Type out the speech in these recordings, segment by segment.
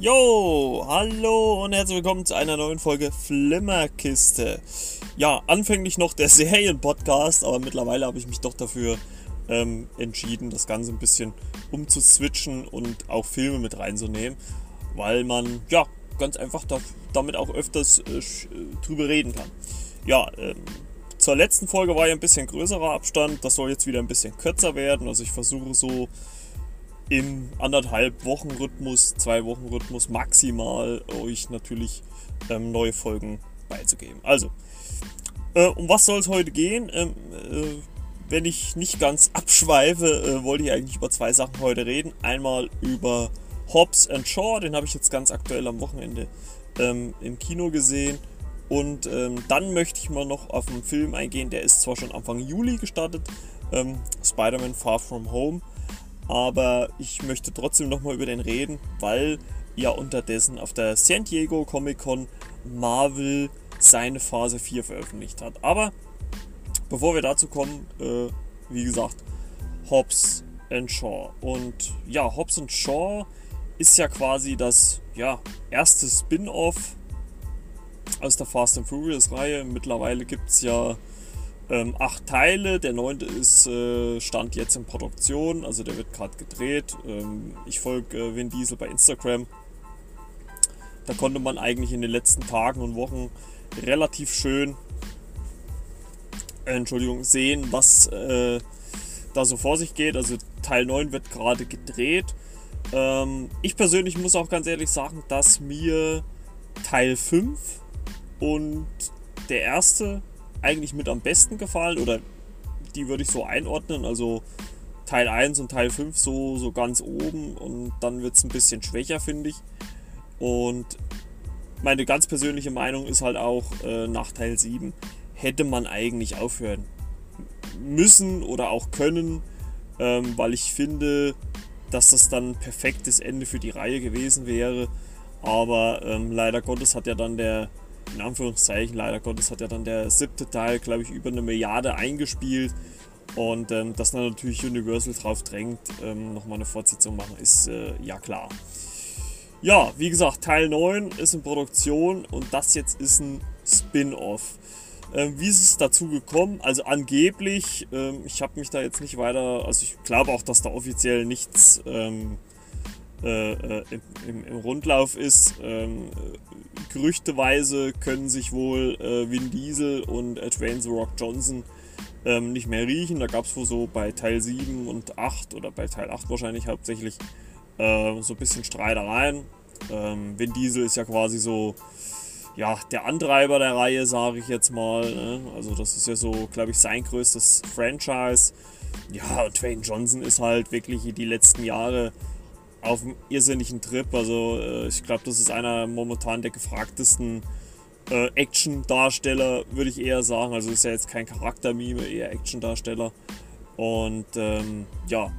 Jo, hallo und herzlich willkommen zu einer neuen Folge Flimmerkiste. Ja, anfänglich noch der Serienpodcast, aber mittlerweile habe ich mich doch dafür ähm, entschieden, das Ganze ein bisschen umzuswitchen und auch Filme mit reinzunehmen, weil man ja ganz einfach da, damit auch öfters äh, drüber reden kann. Ja, ähm, zur letzten Folge war ja ein bisschen größerer Abstand, das soll jetzt wieder ein bisschen kürzer werden, also ich versuche so im anderthalb Wochen Rhythmus, zwei Wochen Rhythmus maximal euch natürlich ähm, neue Folgen beizugeben. Also, äh, um was soll es heute gehen? Ähm, äh, wenn ich nicht ganz abschweife, äh, wollte ich eigentlich über zwei Sachen heute reden. Einmal über Hobbs and Shaw, den habe ich jetzt ganz aktuell am Wochenende ähm, im Kino gesehen. Und ähm, dann möchte ich mal noch auf einen Film eingehen, der ist zwar schon Anfang Juli gestartet, ähm, Spider-Man Far From Home aber ich möchte trotzdem nochmal über den reden, weil ja unterdessen auf der San Diego Comic Con Marvel seine Phase 4 veröffentlicht hat. Aber bevor wir dazu kommen, äh, wie gesagt, Hobbs and Shaw. Und ja, Hobbs and Shaw ist ja quasi das ja, erste Spin-off aus der Fast and Furious Reihe. Mittlerweile gibt es ja ähm, acht Teile. Der neunte ist äh, stand jetzt in Produktion, also der wird gerade gedreht. Ähm, ich folge äh, Vin Diesel bei Instagram. Da konnte man eigentlich in den letzten Tagen und Wochen relativ schön, äh, Entschuldigung, sehen, was äh, da so vor sich geht. Also Teil 9 wird gerade gedreht. Ähm, ich persönlich muss auch ganz ehrlich sagen, dass mir Teil 5 und der erste eigentlich mit am besten gefallen oder die würde ich so einordnen. Also Teil 1 und Teil 5 so, so ganz oben und dann wird es ein bisschen schwächer, finde ich. Und meine ganz persönliche Meinung ist halt auch, äh, nach Teil 7 hätte man eigentlich aufhören müssen oder auch können, ähm, weil ich finde, dass das dann ein perfektes Ende für die Reihe gewesen wäre. Aber ähm, leider Gottes hat ja dann der in Anführungszeichen, leider Gottes hat ja dann der siebte Teil, glaube ich, über eine Milliarde eingespielt. Und ähm, dass dann natürlich Universal drauf drängt, ähm, nochmal eine Fortsetzung machen, ist äh, ja klar. Ja, wie gesagt, Teil 9 ist in Produktion und das jetzt ist ein Spin-off. Ähm, wie ist es dazu gekommen? Also angeblich, ähm, ich habe mich da jetzt nicht weiter, also ich glaube auch, dass da offiziell nichts ähm, äh, äh, im, im, Rundlauf ist. Ähm, gerüchteweise können sich wohl äh, Vin Diesel und Dwayne The Rock Johnson ähm, nicht mehr riechen. Da gab es wohl so bei Teil 7 und 8 oder bei Teil 8 wahrscheinlich hauptsächlich äh, so ein bisschen Streitereien. Ähm, Vin Diesel ist ja quasi so ja, der Antreiber der Reihe, sage ich jetzt mal. Ne? Also das ist ja so, glaube ich, sein größtes Franchise. Ja, Dwayne Johnson ist halt wirklich die letzten Jahre auf einem irrsinnigen Trip. Also äh, ich glaube, das ist einer momentan der gefragtesten äh, Action-Darsteller, würde ich eher sagen. Also ist ja jetzt kein Charaktermime, eher Action-Darsteller. Und ähm, ja,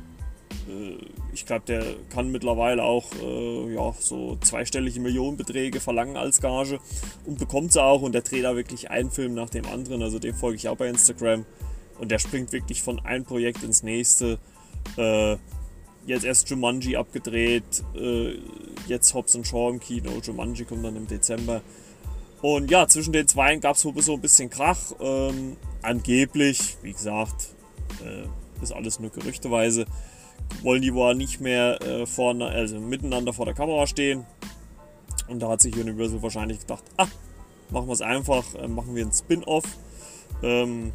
äh, ich glaube, der kann mittlerweile auch äh, ja, so zweistellige Millionenbeträge verlangen als Gage und bekommt sie auch. Und der dreht da wirklich einen Film nach dem anderen. Also dem folge ich auch bei Instagram. Und der springt wirklich von einem Projekt ins nächste. Äh, jetzt erst Jumanji abgedreht, äh, jetzt Hobbs und Shaw im Kino, Jumanji kommt dann im Dezember. Und ja, zwischen den zwei gab es so ein bisschen Krach. Ähm, angeblich, wie gesagt, äh, ist alles nur gerüchteweise, wollen die wohl nicht mehr äh, vorne, also miteinander vor der Kamera stehen. Und da hat sich Universal wahrscheinlich gedacht, ah, machen wir es einfach, äh, machen wir ein Spin-off. Ähm,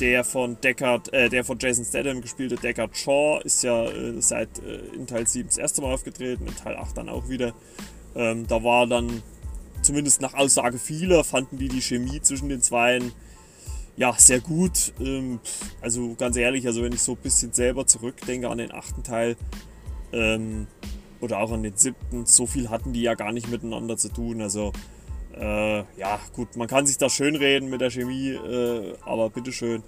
der von Deckard, äh, der von Jason Statham gespielte Deckard Shaw ist ja äh, seit äh, in Teil 7 das erste Mal aufgetreten, in Teil 8 dann auch wieder. Ähm, da war dann, zumindest nach Aussage vieler, fanden die die Chemie zwischen den Zweien ja sehr gut. Ähm, also ganz ehrlich, also wenn ich so ein bisschen selber zurückdenke an den achten Teil ähm, oder auch an den siebten, so viel hatten die ja gar nicht miteinander zu tun. Also äh, ja, gut, man kann sich da schön reden mit der Chemie, äh, aber bitteschön.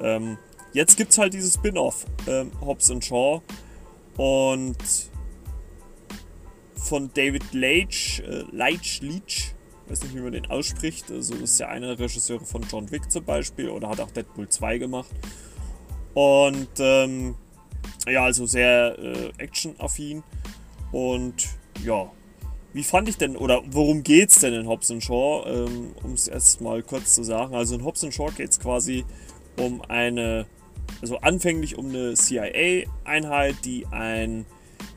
Ähm, jetzt gibt es halt dieses Spin-off, ähm, Hobbs und Shaw. Und von David Leitch, äh, Leitch, Leach, weiß nicht, wie man den ausspricht. Also ist ja einer der Regisseure von John Wick zum Beispiel oder hat auch Deadpool 2 gemacht. Und ähm, ja, also sehr äh, action-affin. Und ja, wie fand ich denn, oder worum geht's denn in Hobbs Shaw? Ähm, um es erst mal kurz zu sagen. Also in Hobbs Shaw geht es quasi um eine, also anfänglich um eine CIA-Einheit, die ein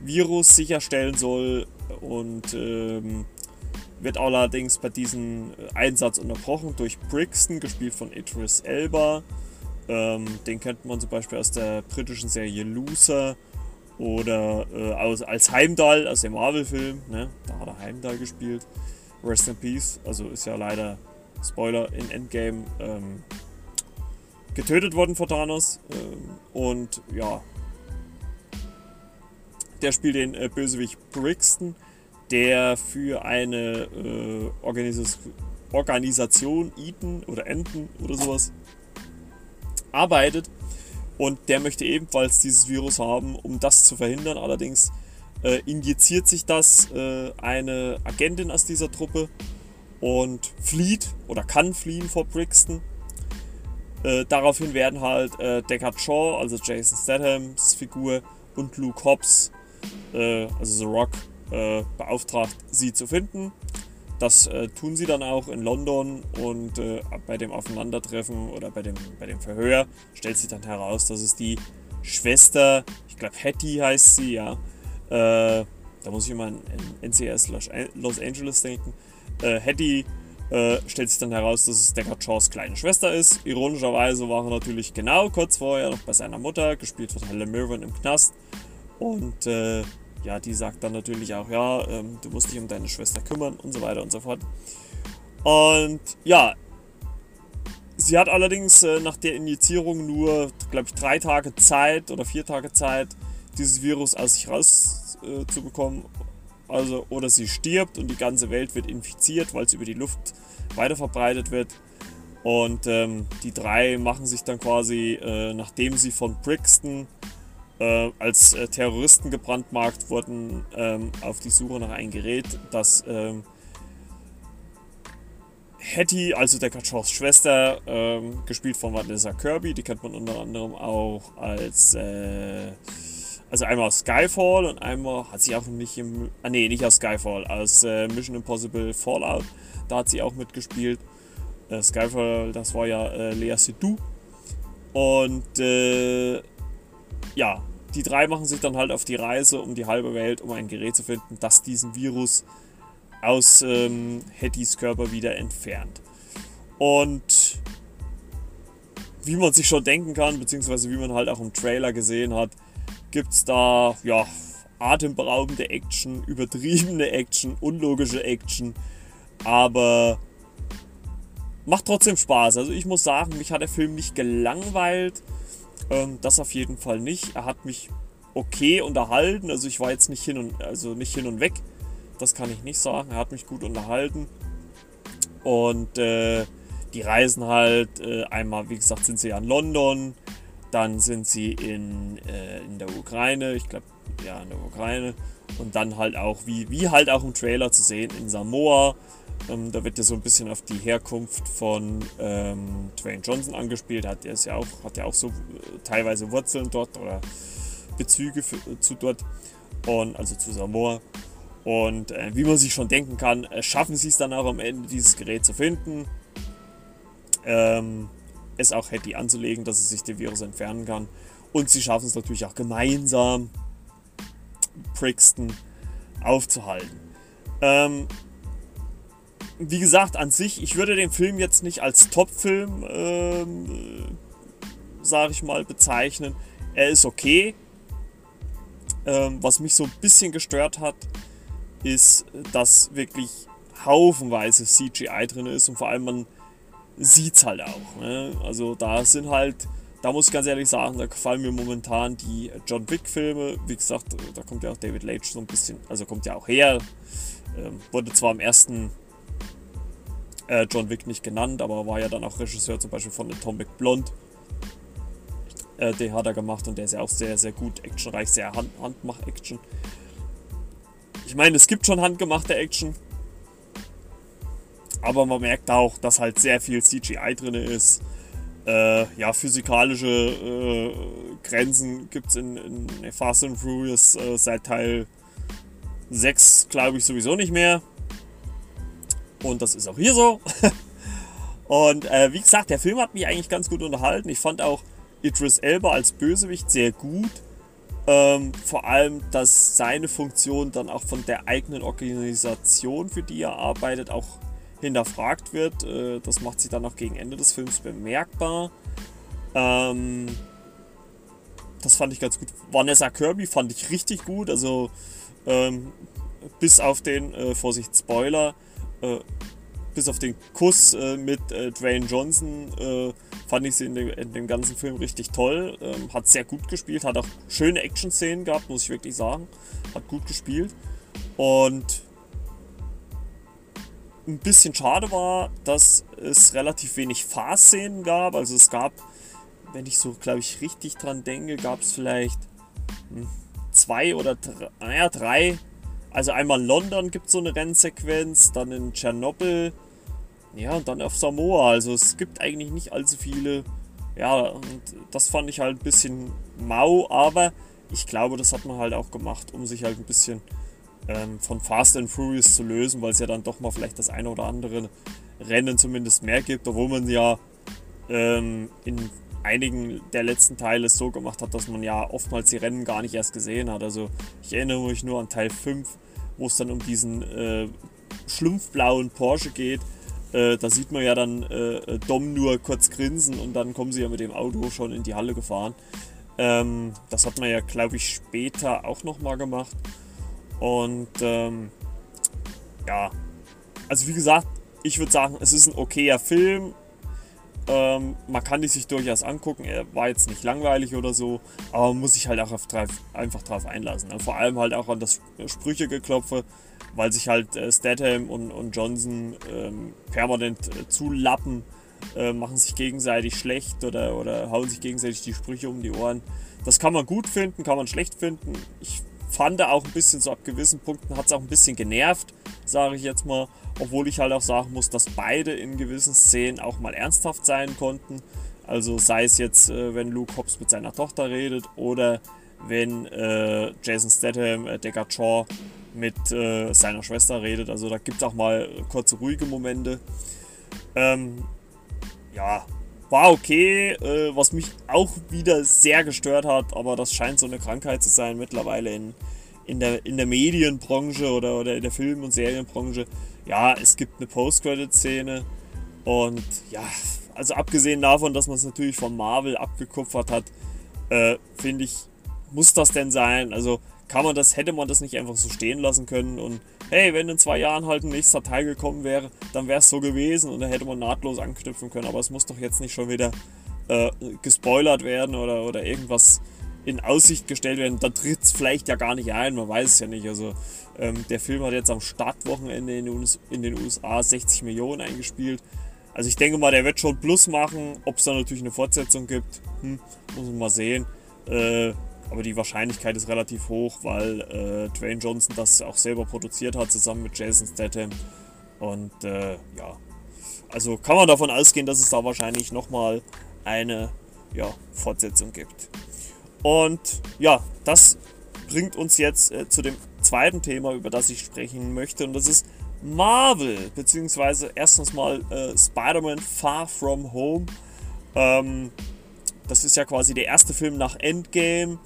Virus sicherstellen soll und ähm, wird allerdings bei diesem Einsatz unterbrochen durch Brixton, gespielt von Idris Elba. Ähm, den kennt man zum Beispiel aus der britischen Serie Loser oder äh, aus, als Heimdall aus dem Marvel-Film. Ne? Da hat er Heimdall gespielt. Rest in Peace. Also ist ja leider, Spoiler, in Endgame ähm, getötet worden von Thanos. Ähm, und ja, der spielt den äh, Bösewicht Brixton, der für eine äh, Organis Organisation, Eden oder Enten oder sowas, arbeitet. Und der möchte ebenfalls dieses Virus haben, um das zu verhindern. Allerdings äh, injiziert sich das äh, eine Agentin aus dieser Truppe und flieht oder kann fliehen vor Brixton. Äh, daraufhin werden halt äh, Deckard Shaw, also Jason Stathams Figur, und Luke Hobbs, äh, also The Rock, äh, beauftragt, sie zu finden. Das äh, tun sie dann auch in London und äh, bei dem Aufeinandertreffen oder bei dem, bei dem Verhör stellt sich dann heraus, dass es die Schwester, ich glaube Hattie heißt sie, ja. Äh, da muss ich immer an NCS Los Angeles denken. Äh, Hattie äh, stellt sich dann heraus, dass es Deckard Shaws kleine Schwester ist. Ironischerweise war er natürlich genau kurz vorher noch bei seiner Mutter, gespielt von Helen Mirren im Knast. Und äh, ja, die sagt dann natürlich auch, ja, ähm, du musst dich um deine Schwester kümmern und so weiter und so fort. Und ja, sie hat allerdings äh, nach der Injizierung nur, glaube ich, drei Tage Zeit oder vier Tage Zeit, dieses Virus aus sich rauszubekommen. Äh, also, oder sie stirbt und die ganze Welt wird infiziert, weil es über die Luft weiter verbreitet wird. Und ähm, die drei machen sich dann quasi, äh, nachdem sie von Brixton äh, als äh, Terroristen gebrandmarkt wurden, ähm, auf die Suche nach einem Gerät, das ähm, Hattie, also der Kachows Schwester, ähm, gespielt von Vanessa Kirby, die kennt man unter anderem auch als, äh, also einmal aus Skyfall und einmal hat sie auch nicht im, ah nee, nicht aus Skyfall, aus äh, Mission Impossible Fallout, da hat sie auch mitgespielt. Äh, Skyfall, das war ja äh, Lea Seydoux und ja, die drei machen sich dann halt auf die Reise um die halbe Welt, um ein Gerät zu finden, das diesen Virus aus ähm, Hettys Körper wieder entfernt. Und wie man sich schon denken kann, beziehungsweise wie man halt auch im Trailer gesehen hat, gibt es da ja atemberaubende Action, übertriebene Action, unlogische Action, aber macht trotzdem Spaß. Also ich muss sagen, mich hat der Film nicht gelangweilt. Ähm, das auf jeden Fall nicht. Er hat mich okay unterhalten. Also ich war jetzt nicht hin und also nicht hin und weg. Das kann ich nicht sagen. Er hat mich gut unterhalten. Und äh, die reisen halt äh, einmal, wie gesagt, sind sie ja in London, dann sind sie in, äh, in der Ukraine, ich glaube, ja, in der Ukraine. Und dann halt auch, wie, wie halt auch im Trailer zu sehen, in Samoa. Ähm, da wird ja so ein bisschen auf die Herkunft von ähm, Dwayne Johnson angespielt. Hat er ja auch, hat ja auch so äh, teilweise Wurzeln dort oder Bezüge für, äh, zu dort. Und also zu Samoa. Und äh, wie man sich schon denken kann, äh, schaffen sie es dann auch am Ende, dieses Gerät zu finden. Ähm, es auch Hattie anzulegen, dass es sich den Virus entfernen kann. Und sie schaffen es natürlich auch gemeinsam, Brixton aufzuhalten. Ähm, wie gesagt, an sich, ich würde den Film jetzt nicht als Top-Film, ähm, sage ich mal, bezeichnen. Er ist okay. Ähm, was mich so ein bisschen gestört hat, ist, dass wirklich haufenweise CGI drin ist und vor allem man sieht es halt auch. Ne? Also da sind halt, da muss ich ganz ehrlich sagen, da gefallen mir momentan die John Wick-Filme. Wie gesagt, da kommt ja auch David Leitch so ein bisschen, also kommt ja auch her. Ähm, wurde zwar im ersten äh, John Wick nicht genannt, aber war ja dann auch Regisseur zum Beispiel von Atomic Blonde. Äh, den hat er gemacht und der ist ja auch sehr, sehr gut actionreich, sehr Hand Handmach-Action. Ich meine, es gibt schon handgemachte Action, aber man merkt auch, dass halt sehr viel CGI drin ist. Äh, ja, physikalische äh, Grenzen gibt es in, in, Fast and Furious äh, seit Teil 6 glaube ich sowieso nicht mehr. Und das ist auch hier so. Und äh, wie gesagt, der Film hat mich eigentlich ganz gut unterhalten. Ich fand auch Idris Elba als Bösewicht sehr gut. Ähm, vor allem, dass seine Funktion dann auch von der eigenen Organisation, für die er arbeitet, auch hinterfragt wird. Äh, das macht sich dann auch gegen Ende des Films bemerkbar. Ähm, das fand ich ganz gut. Vanessa Kirby fand ich richtig gut. Also ähm, bis auf den, äh, Vorsicht, Spoiler, äh, bis auf den Kuss äh, mit äh, Dwayne Johnson äh, fand ich sie in dem, in dem, ganzen Film richtig toll. Ähm, hat sehr gut gespielt, hat auch schöne Action-Szenen gehabt, muss ich wirklich sagen. Hat gut gespielt. Und ein bisschen schade war, dass es relativ wenig Fahrszenen gab. Also es gab, wenn ich so, glaube ich, richtig dran denke, gab es vielleicht hm, zwei oder drei, naja, drei. Also einmal in London gibt so eine Rennsequenz, dann in Tschernobyl ja, und dann auf Samoa. Also es gibt eigentlich nicht allzu viele. Ja, und das fand ich halt ein bisschen mau, aber ich glaube, das hat man halt auch gemacht, um sich halt ein bisschen ähm, von Fast and Furious zu lösen, weil es ja dann doch mal vielleicht das eine oder andere Rennen zumindest mehr gibt, obwohl man ja ähm, in einigen der letzten Teile so gemacht hat, dass man ja oftmals die Rennen gar nicht erst gesehen hat. Also ich erinnere mich nur an Teil 5, wo es dann um diesen äh, schlumpfblauen Porsche geht, äh, da sieht man ja dann äh, Dom nur kurz grinsen und dann kommen sie ja mit dem Auto schon in die Halle gefahren. Ähm, das hat man ja, glaube ich, später auch nochmal gemacht. Und ähm, ja, also wie gesagt, ich würde sagen, es ist ein okayer Film. Ähm, man kann die sich durchaus angucken. Er war jetzt nicht langweilig oder so, aber man muss sich halt auch auf, einfach drauf einlassen. Und vor allem halt auch an das Sprüchegeklopfe weil sich halt äh, Statham und, und Johnson ähm, permanent äh, zulappen, äh, machen sich gegenseitig schlecht oder, oder hauen sich gegenseitig die Sprüche um die Ohren. Das kann man gut finden, kann man schlecht finden. Ich fand auch ein bisschen so ab gewissen Punkten hat es auch ein bisschen genervt, sage ich jetzt mal. Obwohl ich halt auch sagen muss, dass beide in gewissen Szenen auch mal ernsthaft sein konnten. Also sei es jetzt, äh, wenn Luke Hobbs mit seiner Tochter redet oder wenn äh, Jason Statham, äh, Deckard Shaw mit äh, seiner Schwester redet. Also da gibt es auch mal kurze ruhige Momente. Ähm, ja, war okay. Äh, was mich auch wieder sehr gestört hat, aber das scheint so eine Krankheit zu sein mittlerweile in, in, der, in der Medienbranche oder, oder in der Film- und Serienbranche. Ja, es gibt eine Post-Credit-Szene und ja, also abgesehen davon, dass man es natürlich von Marvel abgekupfert hat, äh, finde ich, muss das denn sein? Also kann man das, hätte man das nicht einfach so stehen lassen können und hey, wenn in zwei Jahren halt ein nächster Teil gekommen wäre, dann wäre es so gewesen und dann hätte man nahtlos anknüpfen können. Aber es muss doch jetzt nicht schon wieder äh, gespoilert werden oder, oder irgendwas in Aussicht gestellt werden. Da tritt es vielleicht ja gar nicht ein, man weiß es ja nicht. Also ähm, der Film hat jetzt am Startwochenende in, US, in den USA 60 Millionen eingespielt. Also ich denke mal, der wird schon Plus machen. Ob es da natürlich eine Fortsetzung gibt, hm, muss man mal sehen. Äh, aber die Wahrscheinlichkeit ist relativ hoch, weil äh, Dwayne Johnson das auch selber produziert hat, zusammen mit Jason Statham. Und äh, ja, also kann man davon ausgehen, dass es da wahrscheinlich nochmal eine ja, Fortsetzung gibt. Und ja, das bringt uns jetzt äh, zu dem zweiten Thema, über das ich sprechen möchte. Und das ist Marvel, beziehungsweise erstens mal äh, Spider-Man Far From Home. Ähm, das ist ja quasi der erste Film nach Endgame.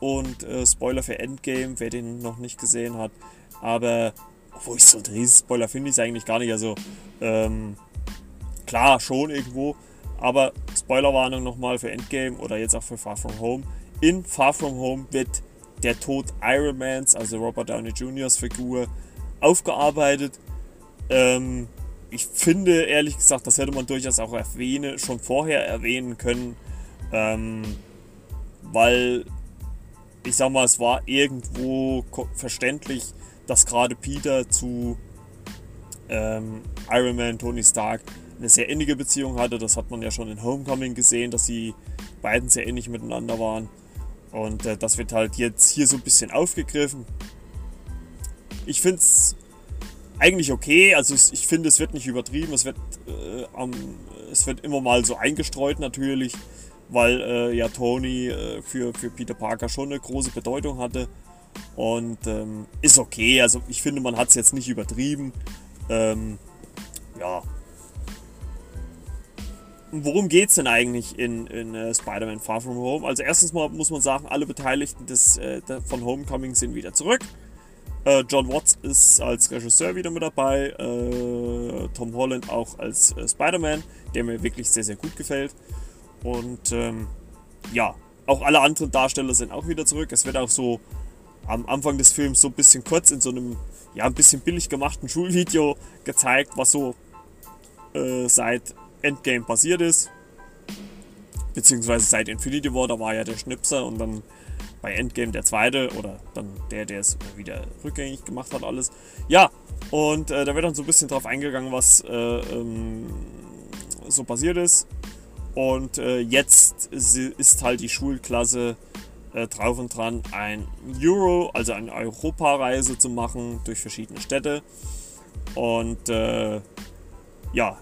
Und äh, Spoiler für Endgame, wer den noch nicht gesehen hat. Aber, obwohl ich so ein riesen Spoiler finde ich es eigentlich gar nicht. Also, ähm, klar, schon irgendwo. Aber Spoilerwarnung nochmal für Endgame oder jetzt auch für Far From Home. In Far From Home wird der Tod Iron Mans, also Robert Downey Jr.'s Figur, aufgearbeitet. Ähm, ich finde ehrlich gesagt, das hätte man durchaus auch erwähnen, schon vorher erwähnen können, ähm, weil ich sag mal, es war irgendwo verständlich, dass gerade Peter zu ähm, Iron Man, Tony Stark eine sehr innige Beziehung hatte. Das hat man ja schon in Homecoming gesehen, dass sie beiden sehr ähnlich miteinander waren. Und äh, das wird halt jetzt hier so ein bisschen aufgegriffen. Ich finde es eigentlich okay. Also ich finde, es wird nicht übertrieben. Es wird, äh, um, es wird immer mal so eingestreut natürlich weil äh, ja Tony äh, für, für Peter Parker schon eine große Bedeutung hatte. Und ähm, ist okay. Also ich finde, man hat es jetzt nicht übertrieben. Ähm, ja. Worum geht es denn eigentlich in, in uh, Spider-Man Far From Home? Also erstens mal muss man sagen, alle Beteiligten des, äh, von Homecoming sind wieder zurück. Äh, John Watts ist als Regisseur wieder mit dabei. Äh, Tom Holland auch als äh, Spider-Man, der mir wirklich sehr, sehr gut gefällt. Und ähm, ja, auch alle anderen Darsteller sind auch wieder zurück. Es wird auch so am Anfang des Films so ein bisschen kurz in so einem, ja, ein bisschen billig gemachten Schulvideo gezeigt, was so äh, seit Endgame passiert ist. Beziehungsweise seit Infinity War, da war ja der Schnipser und dann bei Endgame der zweite oder dann der, der es wieder rückgängig gemacht hat, alles. Ja, und äh, da wird dann so ein bisschen drauf eingegangen, was äh, ähm, so passiert ist. Und äh, jetzt ist halt die Schulklasse äh, drauf und dran, ein Euro, also eine Europareise zu machen durch verschiedene Städte. Und äh, ja,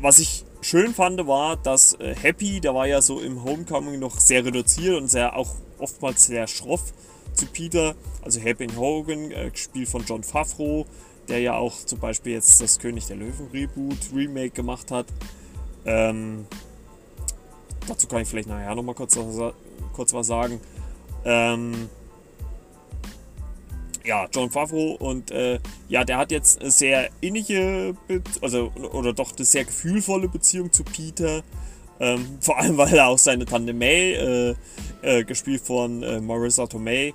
was ich schön fand, war, dass äh, Happy, der war ja so im Homecoming noch sehr reduziert und sehr auch oftmals sehr schroff zu Peter. Also Happy Hogan, äh, gespielt von John Favreau, der ja auch zum Beispiel jetzt das König der Löwen Reboot, Remake gemacht hat. Ähm, dazu kann ich vielleicht nachher nochmal kurz, kurz was sagen. Ähm, ja, John Favreau und äh, ja, der hat jetzt eine sehr innige, Be also oder doch eine sehr gefühlvolle Beziehung zu Peter. Ähm, vor allem, weil er auch seine Tante May, äh, äh, gespielt von äh, Marissa Tomei,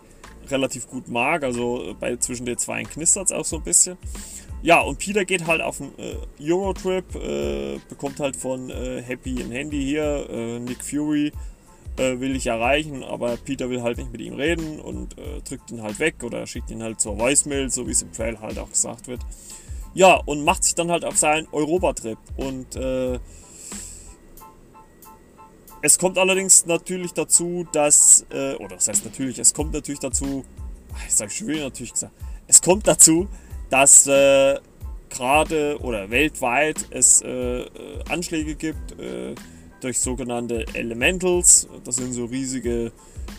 relativ gut mag. Also bei zwischen den zwei knistert es auch so ein bisschen. Ja, und Peter geht halt auf einen äh, Eurotrip, äh, bekommt halt von äh, Happy ein Handy hier, Nick Fury äh, will ich erreichen, aber Peter will halt nicht mit ihm reden und äh, drückt ihn halt weg oder schickt ihn halt zur Voicemail, so wie es im Trail halt auch gesagt wird. Ja, und macht sich dann halt auf seinen Europa-Trip und äh, es kommt allerdings natürlich dazu, dass, äh, oder das heißt natürlich, es kommt natürlich dazu, ich sage schon wieder natürlich gesagt, es kommt dazu, dass äh, gerade oder weltweit es äh, Anschläge gibt, durch sogenannte Elementals. Das sind so riesige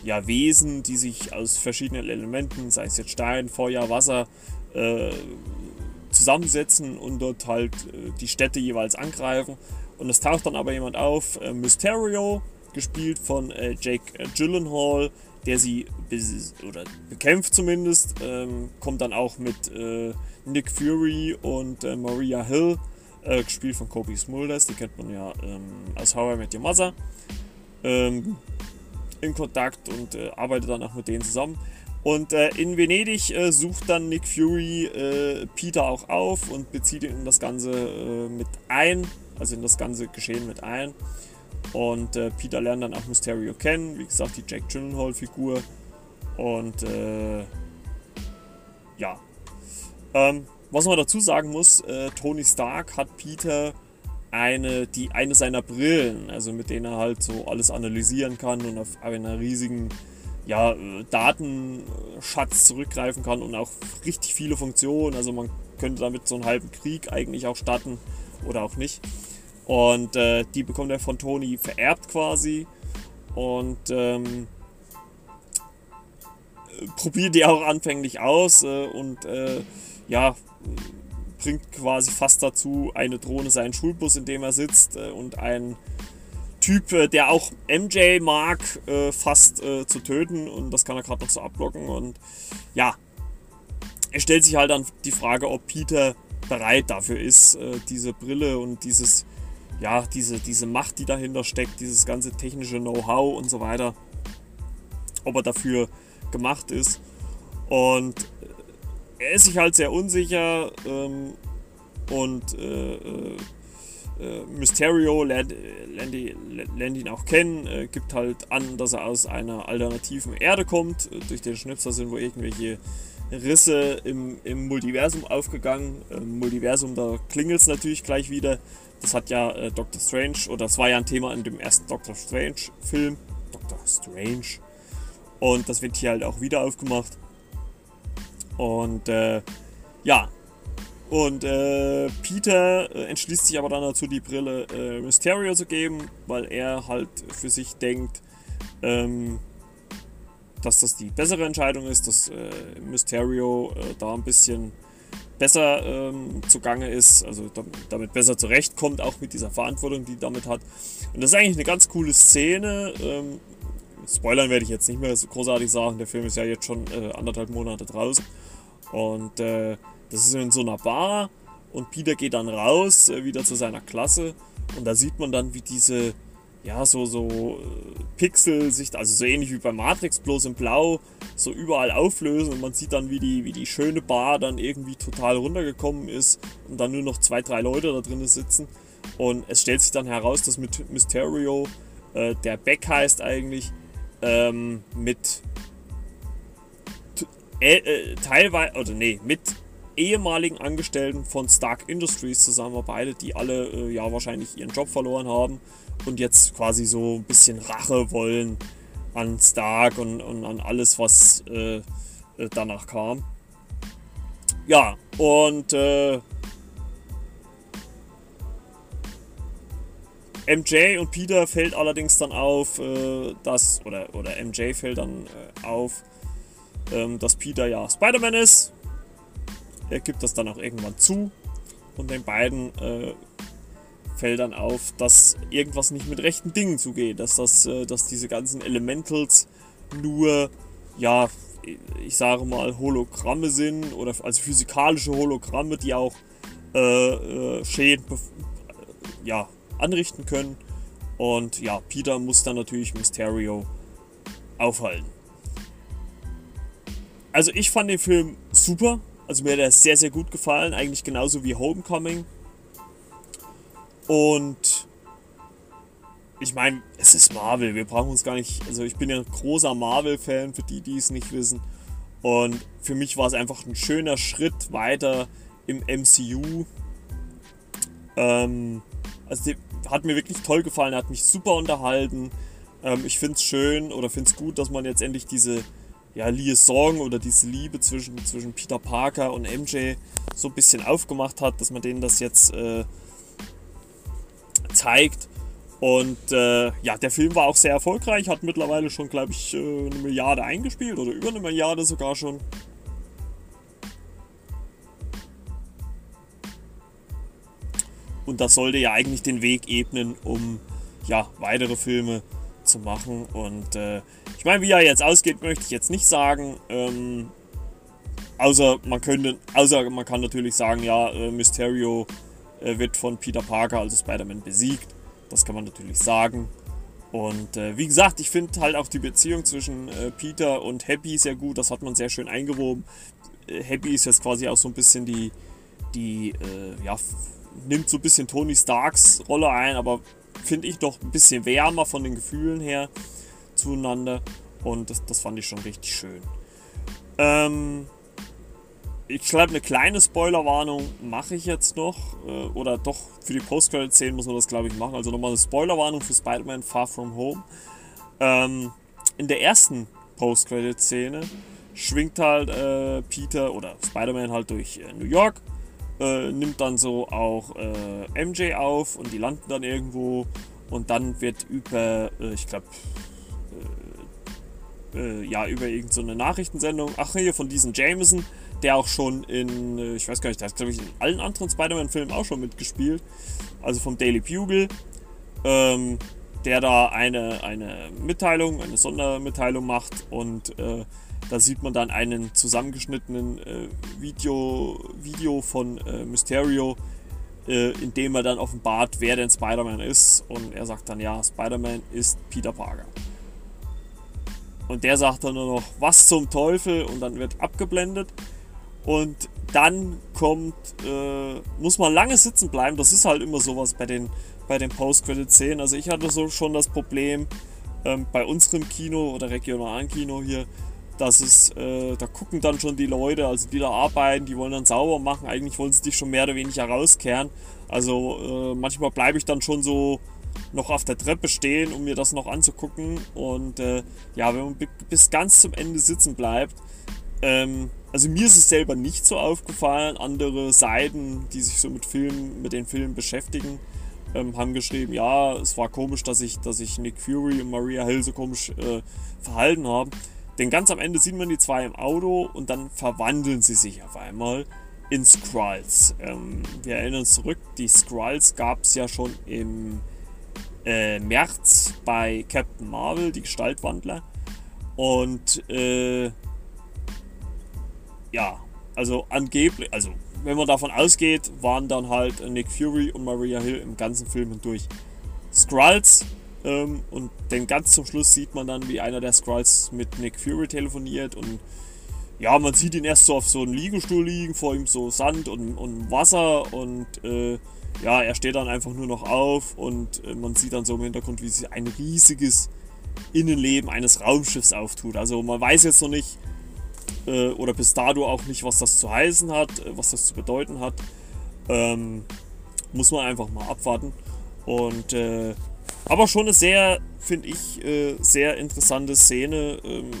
ja, Wesen, die sich aus verschiedenen Elementen, sei es jetzt Stein, Feuer, Wasser, äh, zusammensetzen und dort halt äh, die Städte jeweils angreifen. Und es taucht dann aber jemand auf, äh, Mysterio, gespielt von äh, Jake äh, Gyllenhaal, der sie oder bekämpft zumindest, ähm, kommt dann auch mit äh, Nick Fury und Maria Hill äh, gespielt von Kobe Smulders, die kennt man ja ähm, aus How I Met Your Mother, ähm, in Kontakt und äh, arbeitet dann auch mit denen zusammen. Und äh, in Venedig äh, sucht dann Nick Fury äh, Peter auch auf und bezieht ihn in das Ganze äh, mit ein, also in das ganze Geschehen mit ein. Und Peter lernt dann auch Mysterio kennen, wie gesagt, die Jack Gyllenhaal-Figur. Und ja. Ähm, was man dazu sagen muss, äh, Tony Stark hat Peter eine, die, eine seiner Brillen, also mit denen er halt so alles analysieren kann und auf einer riesigen ja, äh, Datenschatz zurückgreifen kann und auch richtig viele Funktionen. Also man könnte damit so einen halben Krieg eigentlich auch starten oder auch nicht. Und äh, die bekommt er von Tony vererbt quasi. Und ähm, probiert die auch anfänglich aus äh, und äh, ja, bringt quasi fast dazu, eine Drohne seinen Schulbus, in dem er sitzt, äh, und ein Typ, äh, der auch MJ mag, äh, fast zu töten. Und das kann er gerade noch so abblocken. Und ja, er stellt sich halt dann die Frage, ob Peter bereit dafür ist, diese Brille und dieses, ja, diese, diese Macht, die dahinter steckt, dieses ganze technische Know-how und so weiter, ob er dafür gemacht ist. Und er ist sich halt sehr unsicher ähm, und äh, äh, äh Mysterio lernt, lernt, lernt, ihn auch kennen, äh, gibt halt an, dass er aus einer alternativen Erde kommt. Äh, durch den Schnipser sind wohl irgendwelche Risse im, im Multiversum aufgegangen. Im Multiversum, da klingelt es natürlich gleich wieder. Das hat ja äh, Doctor Strange, oder das war ja ein Thema in dem ersten Doctor Strange-Film. Doctor Strange. Und das wird hier halt auch wieder aufgemacht. Und äh, ja, und äh, Peter äh, entschließt sich aber dann dazu, die Brille äh, Mysterio zu geben, weil er halt für sich denkt, ähm, dass das die bessere Entscheidung ist, dass äh, Mysterio äh, da ein bisschen besser ähm, zugange ist, also damit besser zurechtkommt, auch mit dieser Verantwortung, die damit hat. Und das ist eigentlich eine ganz coole Szene. Ähm, Spoilern werde ich jetzt nicht mehr so großartig sagen, der Film ist ja jetzt schon äh, anderthalb Monate draußen. Und äh, das ist in so einer Bar und Peter geht dann raus, äh, wieder zu seiner Klasse und da sieht man dann, wie diese ja, so, so äh, Pixel-Sicht, also so ähnlich wie bei Matrix, bloß in Blau, so überall auflösen und man sieht dann, wie die, wie die schöne Bar dann irgendwie total runtergekommen ist und dann nur noch zwei, drei Leute da drinnen sitzen. Und es stellt sich dann heraus, dass mit Mysterio, äh, der Beck heißt eigentlich, ähm, mit äh, äh, teilweise, oder nee, mit ehemaligen Angestellten von Stark Industries zusammenarbeitet, die alle äh, ja wahrscheinlich ihren Job verloren haben und jetzt quasi so ein bisschen Rache wollen an Stark und, und an alles, was äh, äh danach kam. Ja, und äh, MJ und Peter fällt allerdings dann auf, äh, dass, oder, oder MJ fällt dann äh, auf, ähm, dass Peter ja Spider-Man ist er gibt das dann auch irgendwann zu und den beiden äh, fällt dann auf, dass irgendwas nicht mit rechten Dingen zugeht, dass, das, äh, dass diese ganzen Elementals nur, ja, ich sage mal, Hologramme sind oder also physikalische Hologramme, die auch äh, äh Schäden ja, anrichten können. Und ja, Peter muss dann natürlich Mysterio aufhalten. Also ich fand den Film super. Also mir hat er sehr, sehr gut gefallen. Eigentlich genauso wie Homecoming. Und ich meine, es ist Marvel. Wir brauchen uns gar nicht. Also ich bin ja ein großer Marvel-Fan, für die, die es nicht wissen. Und für mich war es einfach ein schöner Schritt weiter im MCU. Ähm, also hat mir wirklich toll gefallen, hat mich super unterhalten. Ähm, ich finde es schön oder finde es gut, dass man jetzt endlich diese ja, Liaison oder diese Liebe zwischen, zwischen Peter Parker und MJ so ein bisschen aufgemacht hat, dass man denen das jetzt äh, zeigt. Und äh, ja, der Film war auch sehr erfolgreich, hat mittlerweile schon, glaube ich, äh, eine Milliarde eingespielt oder über eine Milliarde sogar schon. Und das sollte ja eigentlich den Weg ebnen, um ja, weitere Filme zu machen. Und äh, ich meine, wie er jetzt ausgeht, möchte ich jetzt nicht sagen. Ähm, außer man könnte, außer man kann natürlich sagen, ja, äh, Mysterio äh, wird von Peter Parker, also Spider-Man, besiegt. Das kann man natürlich sagen. Und äh, wie gesagt, ich finde halt auch die Beziehung zwischen äh, Peter und Happy sehr gut. Das hat man sehr schön eingewoben. Äh, Happy ist jetzt quasi auch so ein bisschen die, die, äh, ja, nimmt so ein bisschen Tony Starks Rolle ein, aber finde ich, doch ein bisschen wärmer von den Gefühlen her zueinander. Und das, das fand ich schon richtig schön. Ähm, ich schreibe eine kleine Spoilerwarnung, mache ich jetzt noch. Äh, oder doch für die Post-Credit-Szenen muss man das, glaube ich, machen. Also nochmal eine Spoilerwarnung für Spider-Man Far From Home. Ähm, in der ersten Post-Credit-Szene schwingt halt äh, Peter oder Spider-Man halt durch äh, New York äh, nimmt dann so auch äh, MJ auf und die landen dann irgendwo und dann wird über, äh, ich glaube, ja, über irgendeine so Nachrichtensendung, ach hier von diesem Jameson, der auch schon in, äh, ich weiß gar nicht, der hat glaube ich in allen anderen Spider-Man-Filmen auch schon mitgespielt, also vom Daily Bugle, ähm, der da eine, eine Mitteilung, eine Sondermitteilung macht und da sieht man dann einen zusammengeschnittenen äh, Video, Video von äh, Mysterio, äh, in dem er dann offenbart, wer denn Spider-Man ist. Und er sagt dann, ja, Spider-Man ist Peter Parker. Und der sagt dann nur noch, was zum Teufel? Und dann wird abgeblendet. Und dann kommt, äh, muss man lange sitzen bleiben. Das ist halt immer sowas bei den, bei den Post-Credit-Szenen. Also ich hatte so schon das Problem ähm, bei unserem Kino oder regionalen Kino hier, dass es, äh, da gucken dann schon die Leute, also die da arbeiten, die wollen dann sauber machen, eigentlich wollen sie dich schon mehr oder weniger rauskehren. Also äh, manchmal bleibe ich dann schon so noch auf der Treppe stehen, um mir das noch anzugucken. Und äh, ja, wenn man bis ganz zum Ende sitzen bleibt, ähm, also mir ist es selber nicht so aufgefallen. Andere Seiten, die sich so mit Filmen, mit den Filmen beschäftigen, ähm, haben geschrieben, ja, es war komisch, dass ich, dass ich Nick Fury und Maria Hill so komisch äh, verhalten haben Denn ganz am Ende sieht man die zwei im Auto und dann verwandeln sie sich auf einmal in Skrulls. Ähm, wir erinnern uns zurück, die Skrulls gab es ja schon im äh, März bei Captain Marvel, die Gestaltwandler. Und äh, ja, also angeblich, also wenn man davon ausgeht, waren dann halt Nick Fury und Maria Hill im ganzen Film hindurch Skrulls. Ähm, und dann ganz zum Schluss sieht man dann, wie einer der Skrulls mit Nick Fury telefoniert und ja, man sieht ihn erst so auf so einem Liegestuhl liegen, vor ihm so Sand und, und Wasser und äh, ja, er steht dann einfach nur noch auf und äh, man sieht dann so im Hintergrund, wie sich ein riesiges Innenleben eines Raumschiffs auftut. Also man weiß jetzt noch nicht, äh, oder bis dato auch nicht, was das zu heißen hat, äh, was das zu bedeuten hat. Ähm, muss man einfach mal abwarten. Und äh, aber schon eine sehr, finde ich, äh, sehr interessante Szene. Ähm,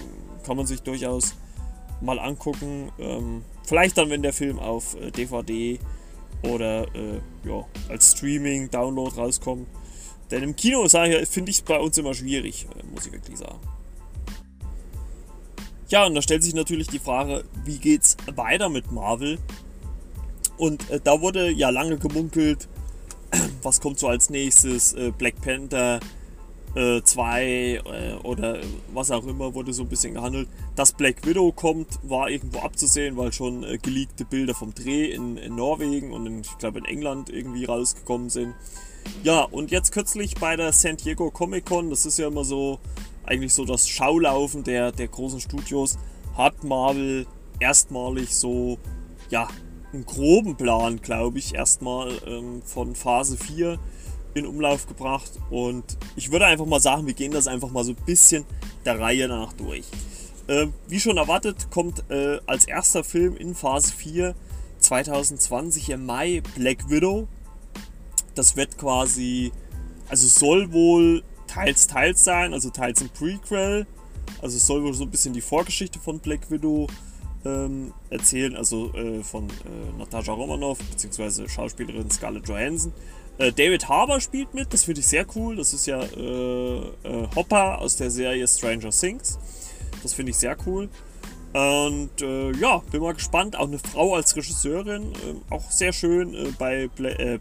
kann man sich durchaus mal angucken. Ähm, vielleicht dann, wenn der Film auf DVD äh, oder äh, ja, als Streaming, Download rauskommt. Denn im Kino, finde ich es bei uns immer schwierig, muss ich wirklich sagen. Ja, und da stellt sich natürlich die Frage, wie geht's weiter mit Marvel? Und äh, da wurde ja lange gemunkelt, was kommt so als nächstes? Äh, Black Panther 2 äh, äh, oder was auch immer wurde so ein bisschen gehandelt. Dass Black Widow kommt, war irgendwo abzusehen, weil schon äh, geleakte Bilder vom Dreh in, in Norwegen und in, ich glaube in England irgendwie rausgekommen sind. Ja, und jetzt kürzlich bei der San Diego Comic Con, das ist ja immer so eigentlich so das Schaulaufen der, der großen Studios, hat Marvel erstmalig so, ja, einen groben Plan, glaube ich, erstmal ähm, von Phase 4 in Umlauf gebracht. Und ich würde einfach mal sagen, wir gehen das einfach mal so ein bisschen der Reihe nach durch. Äh, wie schon erwartet, kommt äh, als erster Film in Phase 4 2020 im Mai Black Widow. Das wird quasi, also soll wohl teils, teils sein, also teils ein Prequel. Also es soll wohl so ein bisschen die Vorgeschichte von Black Widow ähm, erzählen, also äh, von äh, Natascha Romanoff bzw. Schauspielerin Scarlett Johansson. Äh, David Harbour spielt mit, das finde ich sehr cool. Das ist ja äh, äh, Hopper aus der Serie Stranger Things. Das finde ich sehr cool. Und äh, ja, bin mal gespannt. Auch eine Frau als Regisseurin, auch sehr schön. bei,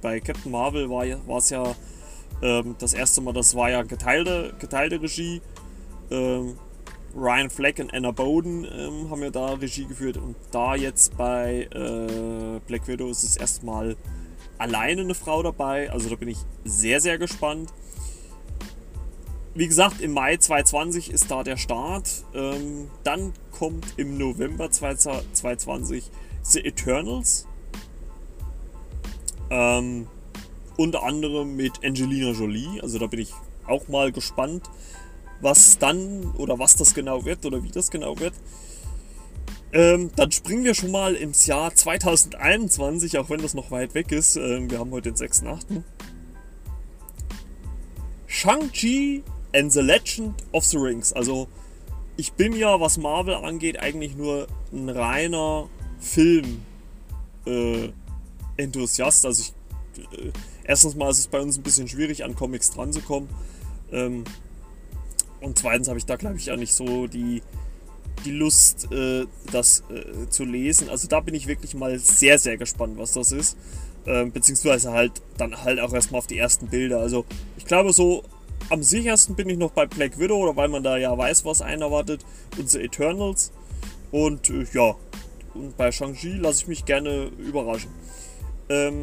bei Captain Marvel war es ja ähm, das erste Mal, das war ja geteilte, geteilte Regie. Ähm, Ryan Fleck und Anna Bowden ähm, haben ja da Regie geführt und da jetzt bei äh, Black Widow ist es erstmal alleine eine Frau dabei. Also da bin ich sehr, sehr gespannt. Wie gesagt, im Mai 2020 ist da der Start. Ähm, dann kommt im November 2020 The Eternals. Ähm, unter anderem mit Angelina Jolie. Also da bin ich auch mal gespannt, was dann oder was das genau wird oder wie das genau wird. Ähm, dann springen wir schon mal ins Jahr 2021, auch wenn das noch weit weg ist. Ähm, wir haben heute den 6.8. Shang-Chi and the Legend of the Rings. Also ich bin ja, was Marvel angeht, eigentlich nur ein reiner Film-Enthusiast. Äh, also ich äh, erstens mal ist es bei uns ein bisschen schwierig, an Comics dran zu kommen. Ähm, und zweitens habe ich da, glaube ich, auch nicht so die, die Lust, äh, das äh, zu lesen. Also da bin ich wirklich mal sehr, sehr gespannt, was das ist. Ähm, beziehungsweise halt dann halt auch erstmal auf die ersten Bilder. Also ich glaube so am sichersten bin ich noch bei Black Widow, oder weil man da ja weiß, was einen erwartet. Und The Eternals. Und äh, ja, und bei Shang-Chi lasse ich mich gerne überraschen. Ähm,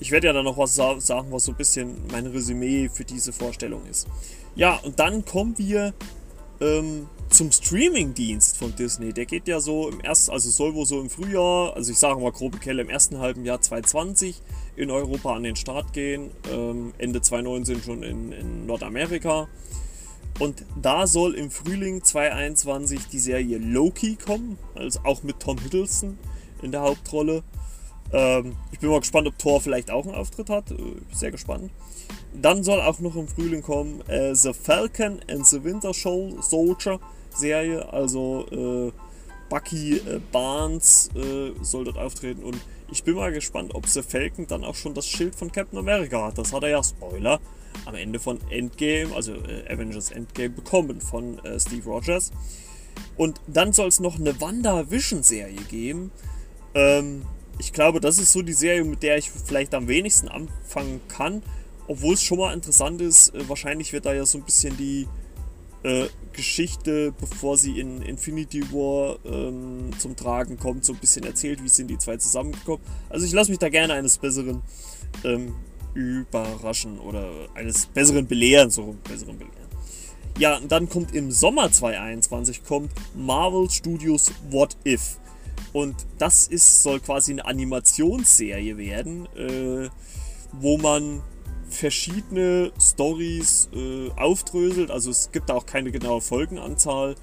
ich werde ja dann noch was sagen, was so ein bisschen mein Resümee für diese Vorstellung ist. Ja, und dann kommen wir ähm, zum Streaming-Dienst von Disney. Der geht ja so im ersten, also soll wohl so im Frühjahr, also ich sage mal grobe Kelle, im ersten halben Jahr 2020 in Europa an den Start gehen. Ähm, Ende 2019 schon in, in Nordamerika. Und da soll im Frühling 2021 die Serie Loki kommen, also auch mit Tom Hiddleston in der Hauptrolle. Ähm, ich bin mal gespannt, ob Thor vielleicht auch einen Auftritt hat. Äh, sehr gespannt. Dann soll auch noch im Frühling kommen äh, The Falcon and the Winter Soldier Serie. Also äh, Bucky äh, Barnes äh, soll dort auftreten. Und ich bin mal gespannt, ob The Falcon dann auch schon das Schild von Captain America hat. Das hat er ja, Spoiler, am Ende von Endgame, also Avengers Endgame, bekommen von Steve Rogers. Und dann soll es noch eine WandaVision-Serie geben. Ähm, ich glaube, das ist so die Serie, mit der ich vielleicht am wenigsten anfangen kann. Obwohl es schon mal interessant ist. Äh, wahrscheinlich wird da ja so ein bisschen die äh, Geschichte, bevor sie in Infinity War ähm, zum Tragen kommt, so ein bisschen erzählt, wie sind die zwei zusammengekommen. Also ich lasse mich da gerne eines Besseren ähm, überraschen oder eines Besseren belehren, so besseren belehren. Ja, und dann kommt im Sommer 2021 kommt Marvel Studios What If. Und das ist, soll quasi eine Animationsserie werden, äh, wo man verschiedene Stories äh, aufdröselt. Also es gibt da auch keine genaue Folgenanzahl.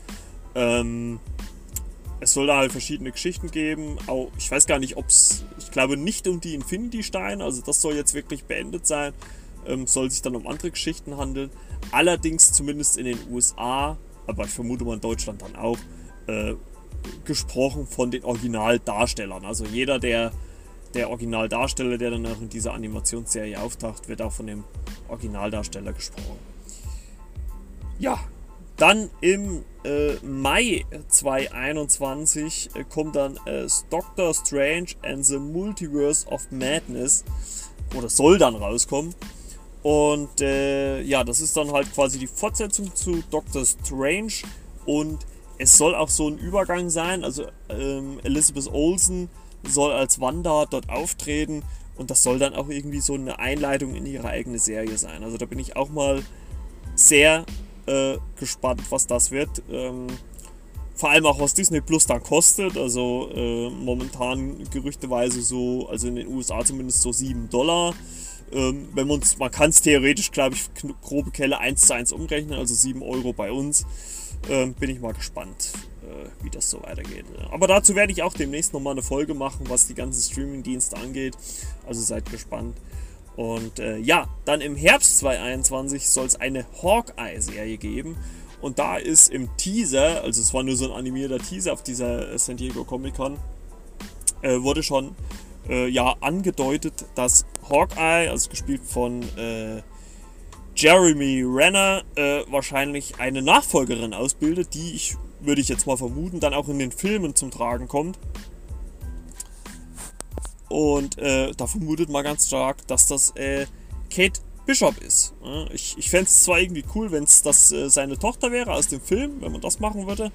Ähm, es soll da halt verschiedene Geschichten geben. Auch, ich weiß gar nicht, ob es, ich glaube nicht um die Infinity-Steine, also das soll jetzt wirklich beendet sein. Ähm, soll sich dann um andere Geschichten handeln. Allerdings zumindest in den USA, aber ich vermute mal in Deutschland dann auch, äh, gesprochen von den Originaldarstellern. Also jeder, der der Originaldarsteller, der dann auch in dieser Animationsserie auftaucht, wird auch von dem Originaldarsteller gesprochen. Ja, dann im äh, Mai 2021 äh, kommt dann äh, Doctor Strange and the Multiverse of Madness. Oder soll dann rauskommen. Und äh, ja, das ist dann halt quasi die Fortsetzung zu Doctor Strange. Und es soll auch so ein Übergang sein. Also ähm, Elizabeth Olsen soll als Wanda dort auftreten und das soll dann auch irgendwie so eine Einleitung in ihre eigene Serie sein. Also da bin ich auch mal sehr äh, gespannt, was das wird. Ähm, vor allem auch was Disney Plus dann kostet. Also äh, momentan gerüchteweise so, also in den USA zumindest so 7 Dollar. Ähm, wenn man man kann es theoretisch, glaube ich, grobe Kelle 1 zu 1 umrechnen, also 7 Euro bei uns. Ähm, bin ich mal gespannt, äh, wie das so weitergeht. Aber dazu werde ich auch demnächst nochmal eine Folge machen, was die ganzen Streaming-Dienste angeht. Also seid gespannt. Und äh, ja, dann im Herbst 2021 soll es eine Hawkeye-Serie geben. Und da ist im Teaser, also es war nur so ein animierter Teaser auf dieser San Diego Comic Con, äh, wurde schon äh, ja angedeutet, dass Hawkeye, also gespielt von äh, Jeremy Renner äh, wahrscheinlich eine Nachfolgerin ausbildet, die ich, würde ich jetzt mal vermuten, dann auch in den Filmen zum Tragen kommt. Und äh, da vermutet man ganz stark, dass das äh, Kate Bishop ist. ich ich fände es zwar irgendwie cool, wenn es äh, seine Tochter wäre aus dem Film, wenn man das machen würde.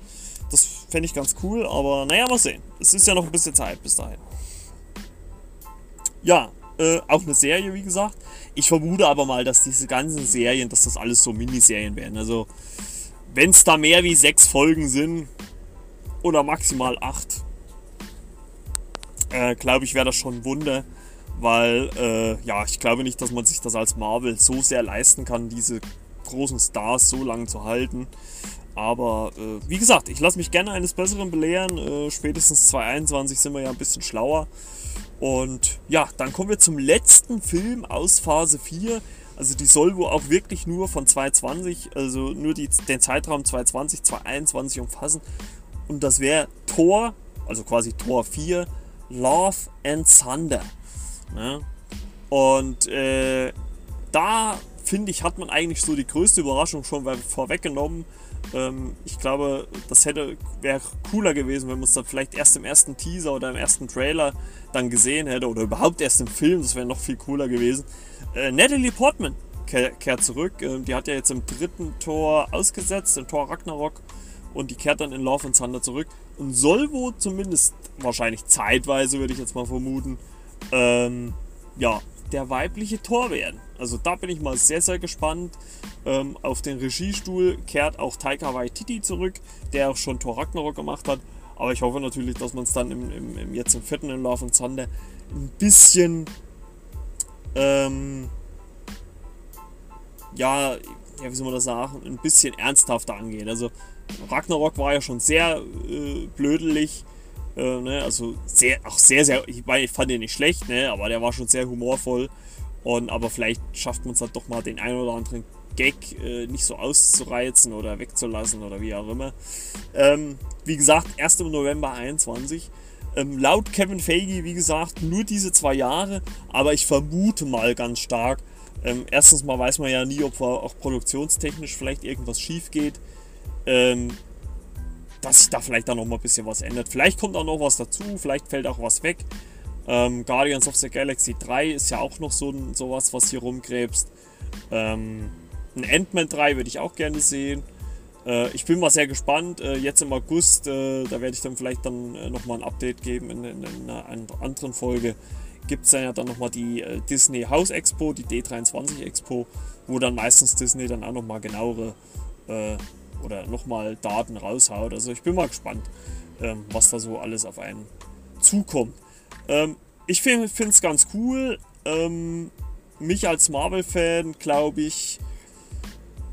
Das fände ich ganz cool, aber naja, mal sehen. Es ist ja noch ein bisschen Zeit bis dahin. Ja, äh, auch eine Serie, wie gesagt. Ich vermute aber mal, dass diese ganzen Serien, dass das alles so Miniserien werden. Also, wenn es da mehr wie sechs Folgen sind oder maximal acht, äh, glaube ich, wäre das schon ein Wunder. Weil, äh, ja, ich glaube nicht, dass man sich das als Marvel so sehr leisten kann, diese großen Stars so lange zu halten. Aber äh, wie gesagt, ich lasse mich gerne eines Besseren belehren. Äh, spätestens 2021 sind wir ja ein bisschen schlauer. Und ja, dann kommen wir zum letzten Film aus Phase 4. Also die soll wohl auch wirklich nur von 2020, also nur die, den Zeitraum 2020, 2021 umfassen. Und das wäre Tor, also quasi Tor 4, Love and Thunder. Ne? Und äh, da finde ich, hat man eigentlich so die größte Überraschung schon vorweggenommen. Ähm, ich glaube, das wäre cooler gewesen, wenn man es dann vielleicht erst im ersten Teaser oder im ersten Trailer dann gesehen hätte oder überhaupt erst im Film. Das wäre noch viel cooler gewesen. Äh, Natalie Portman kehrt zurück. Äh, die hat ja jetzt im dritten Tor ausgesetzt, im Tor Ragnarok. Und die kehrt dann in Love and Thunder zurück. Und soll wohl zumindest, wahrscheinlich zeitweise, würde ich jetzt mal vermuten, ähm, ja, der weibliche Tor werden. Also da bin ich mal sehr, sehr gespannt. Ähm, auf den Regiestuhl kehrt auch Taika Waititi zurück, der auch schon Thor Ragnarok gemacht hat. Aber ich hoffe natürlich, dass man es dann im, im, im, jetzt im vierten in Love and ein bisschen ähm, ja, ja, wie soll man das sagen, ein bisschen ernsthafter angeht. Also Ragnarok war ja schon sehr äh, blödelig. Äh, ne? Also sehr, auch sehr, sehr, ich, ich fand den nicht schlecht, ne? aber der war schon sehr humorvoll. Und aber vielleicht schafft man es halt doch mal den einen oder anderen Gag äh, nicht so auszureizen oder wegzulassen oder wie auch immer. Ähm, wie gesagt, 1. November 21. Ähm, laut Kevin Feige, wie gesagt, nur diese zwei Jahre, aber ich vermute mal ganz stark. Ähm, erstens mal weiß man ja nie, ob auch produktionstechnisch vielleicht irgendwas schief geht. Ähm, dass sich da vielleicht dann noch mal ein bisschen was ändert. Vielleicht kommt auch noch was dazu, vielleicht fällt auch was weg. Ähm, Guardians of the Galaxy 3 ist ja auch noch so sowas, was hier rumgräbst. Ähm, ein Ant-Man 3 würde ich auch gerne sehen. Äh, ich bin mal sehr gespannt. Äh, jetzt im August, äh, da werde ich dann vielleicht dann äh, nochmal ein Update geben in, in, in einer anderen Folge. Gibt es dann ja dann nochmal die äh, Disney House Expo, die D23 Expo, wo dann meistens Disney dann auch nochmal genauere äh, oder nochmal Daten raushaut. Also ich bin mal gespannt, ähm, was da so alles auf einen zukommt. Ähm, ich finde es ganz cool. Ähm, mich als Marvel-Fan, glaube ich,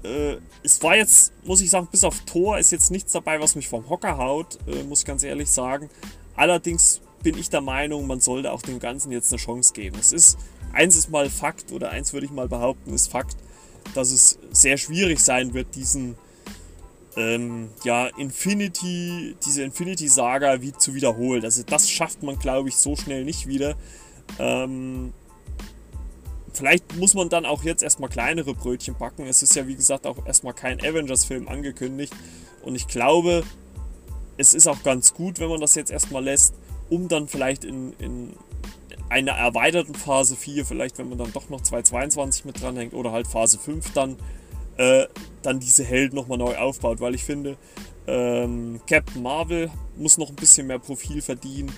äh, es war jetzt, muss ich sagen, bis auf Tor ist jetzt nichts dabei, was mich vom Hocker haut, äh, muss ich ganz ehrlich sagen. Allerdings bin ich der Meinung, man sollte auch dem Ganzen jetzt eine Chance geben. Es ist, eins ist mal Fakt, oder eins würde ich mal behaupten, ist Fakt, dass es sehr schwierig sein wird, diesen ähm, ja, Infinity, diese Infinity-Saga wie zu wiederholen. Also das schafft man, glaube ich, so schnell nicht wieder. Ähm, vielleicht muss man dann auch jetzt erstmal kleinere Brötchen backen. Es ist ja, wie gesagt, auch erstmal kein Avengers-Film angekündigt. Und ich glaube, es ist auch ganz gut, wenn man das jetzt erstmal lässt, um dann vielleicht in, in einer erweiterten Phase 4, vielleicht wenn man dann doch noch 222 mit dranhängt oder halt Phase 5 dann äh, dann diese Helden nochmal neu aufbaut, weil ich finde, ähm, Captain Marvel muss noch ein bisschen mehr Profil verdienen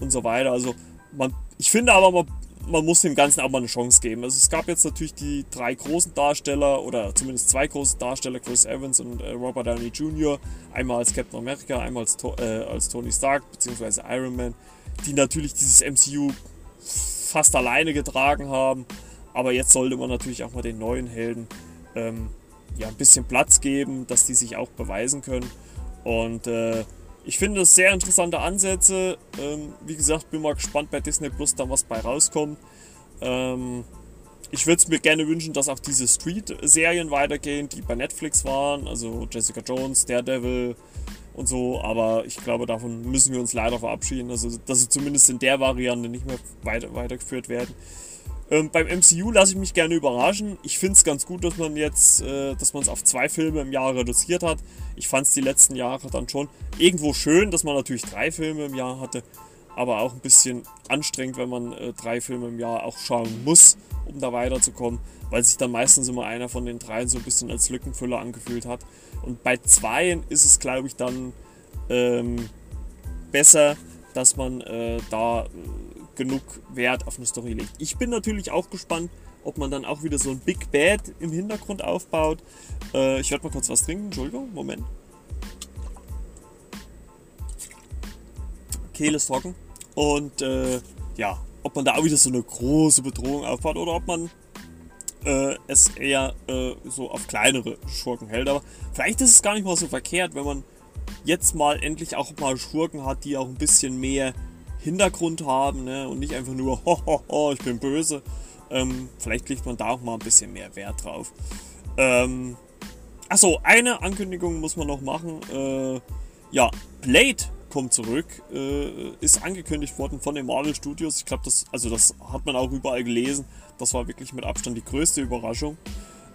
und so weiter. Also man, ich finde aber, man, man muss dem Ganzen auch mal eine Chance geben. Also es gab jetzt natürlich die drei großen Darsteller oder zumindest zwei große Darsteller, Chris Evans und äh, Robert Downey Jr., einmal als Captain America, einmal als, äh, als Tony Stark bzw. Iron Man, die natürlich dieses MCU fast alleine getragen haben. Aber jetzt sollte man natürlich auch mal den neuen Helden ähm, ja, ein bisschen Platz geben, dass die sich auch beweisen können. Und äh, ich finde es sehr interessante Ansätze. Ähm, wie gesagt, bin mal gespannt bei Disney Plus dann was bei rauskommt. Ähm, ich würde es mir gerne wünschen, dass auch diese Street-Serien weitergehen, die bei Netflix waren, also Jessica Jones, Daredevil und so, aber ich glaube, davon müssen wir uns leider verabschieden, also dass sie zumindest in der Variante nicht mehr weiter, weitergeführt werden. Ähm, beim MCU lasse ich mich gerne überraschen. Ich finde es ganz gut, dass man jetzt, äh, dass man es auf zwei Filme im Jahr reduziert hat. Ich fand es die letzten Jahre dann schon irgendwo schön, dass man natürlich drei Filme im Jahr hatte, aber auch ein bisschen anstrengend, wenn man äh, drei Filme im Jahr auch schauen muss, um da weiterzukommen, weil sich dann meistens immer einer von den dreien so ein bisschen als Lückenfüller angefühlt hat. Und bei zweien ist es, glaube ich, dann ähm, besser, dass man äh, da genug Wert auf eine Story legt. Ich bin natürlich auch gespannt, ob man dann auch wieder so ein Big Bad im Hintergrund aufbaut. Äh, ich werde mal kurz was trinken. Entschuldigung, Moment. Kehle ist trocken. Und äh, ja, ob man da auch wieder so eine große Bedrohung aufbaut oder ob man äh, es eher äh, so auf kleinere Schurken hält. Aber vielleicht ist es gar nicht mal so verkehrt, wenn man jetzt mal endlich auch mal Schurken hat, die auch ein bisschen mehr Hintergrund haben ne? und nicht einfach nur, ho, ho, ho, ich bin böse. Ähm, vielleicht legt man da auch mal ein bisschen mehr Wert drauf. Ähm, achso, eine Ankündigung muss man noch machen. Äh, ja, Blade kommt zurück, äh, ist angekündigt worden von den Marvel Studios. Ich glaube, das, also das hat man auch überall gelesen. Das war wirklich mit Abstand die größte Überraschung.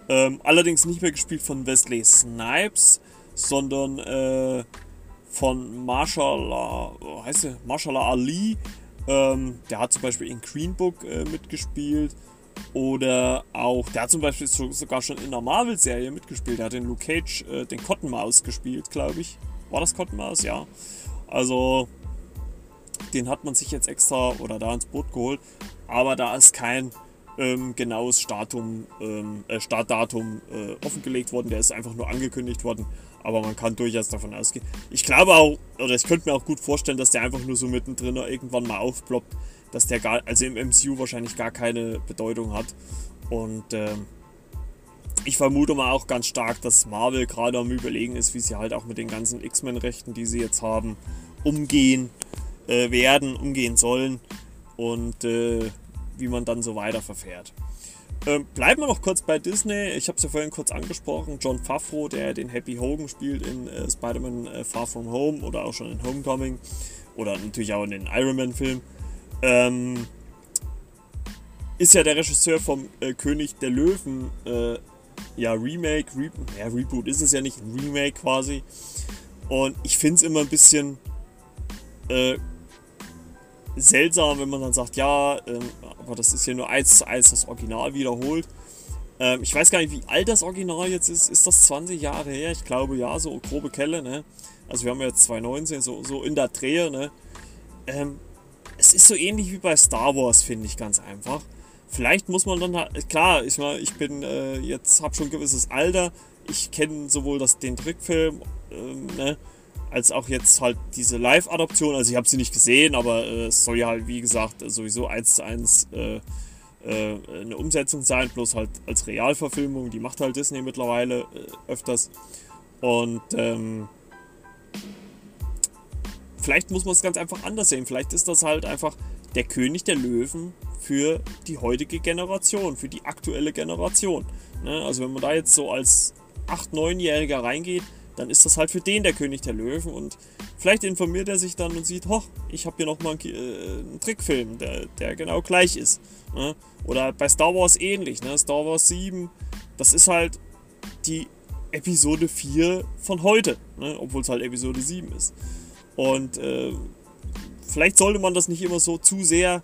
Ähm, allerdings nicht mehr gespielt von Wesley Snipes, sondern äh, von Marshall, heißt der, Marshall Ali. Ähm, der hat zum Beispiel in Green Book äh, mitgespielt. Oder auch, der hat zum Beispiel sogar schon in der Marvel-Serie mitgespielt. Der hat in Luke Cage äh, den Cottonmaus gespielt, glaube ich. War das Cottonmaus? Ja. Also, den hat man sich jetzt extra oder da ins Boot geholt. Aber da ist kein ähm, genaues Startum, ähm, äh, Startdatum äh, offengelegt worden. Der ist einfach nur angekündigt worden. Aber man kann durchaus davon ausgehen. Ich glaube auch, oder ich könnte mir auch gut vorstellen, dass der einfach nur so mittendrin irgendwann mal aufploppt. Dass der gar, also im MCU wahrscheinlich gar keine Bedeutung hat. Und ähm, ich vermute mal auch ganz stark, dass Marvel gerade am Überlegen ist, wie sie halt auch mit den ganzen X-Men-Rechten, die sie jetzt haben, umgehen äh, werden, umgehen sollen. Und äh, wie man dann so weiter verfährt. Ähm, bleiben wir noch kurz bei Disney. Ich habe es ja vorhin kurz angesprochen. John Favreau, der den Happy Hogan spielt in äh, Spider-Man äh, Far From Home oder auch schon in Homecoming oder natürlich auch in den Iron Man-Film, ähm, ist ja der Regisseur vom äh, König der Löwen. Äh, ja, Remake, Re ja, Reboot ist es ja nicht, ein Remake quasi. Und ich finde es immer ein bisschen äh, seltsam, wenn man dann sagt, ja, ähm, aber das ist hier nur eins zu eins das Original wiederholt. Ähm, ich weiß gar nicht, wie alt das Original jetzt ist. Ist das 20 Jahre her? Ich glaube ja, so grobe Kelle, ne? Also wir haben jetzt 2019, so, so in der Drehe, ne? Ähm, es ist so ähnlich wie bei Star Wars, finde ich ganz einfach. Vielleicht muss man dann halt, klar, ich, mal, ich bin äh, jetzt, habe schon ein gewisses Alter. Ich kenne sowohl das, den Trickfilm, ähm, ne? Als auch jetzt halt diese Live-Adaption. Also ich habe sie nicht gesehen, aber äh, es soll ja halt, wie gesagt, sowieso eins zu eins äh, äh, eine Umsetzung sein, bloß halt als Realverfilmung. Die macht halt Disney mittlerweile äh, öfters. Und ähm, vielleicht muss man es ganz einfach anders sehen. Vielleicht ist das halt einfach der König der Löwen für die heutige Generation, für die aktuelle Generation. Ne? Also wenn man da jetzt so als 8-, 9-Jähriger reingeht, dann ist das halt für den der König der Löwen und vielleicht informiert er sich dann und sieht, hoch, ich habe hier nochmal einen, äh, einen Trickfilm, der, der genau gleich ist. Ne? Oder bei Star Wars ähnlich, ne? Star Wars 7, das ist halt die Episode 4 von heute, ne? obwohl es halt Episode 7 ist. Und äh, vielleicht sollte man das nicht immer so zu sehr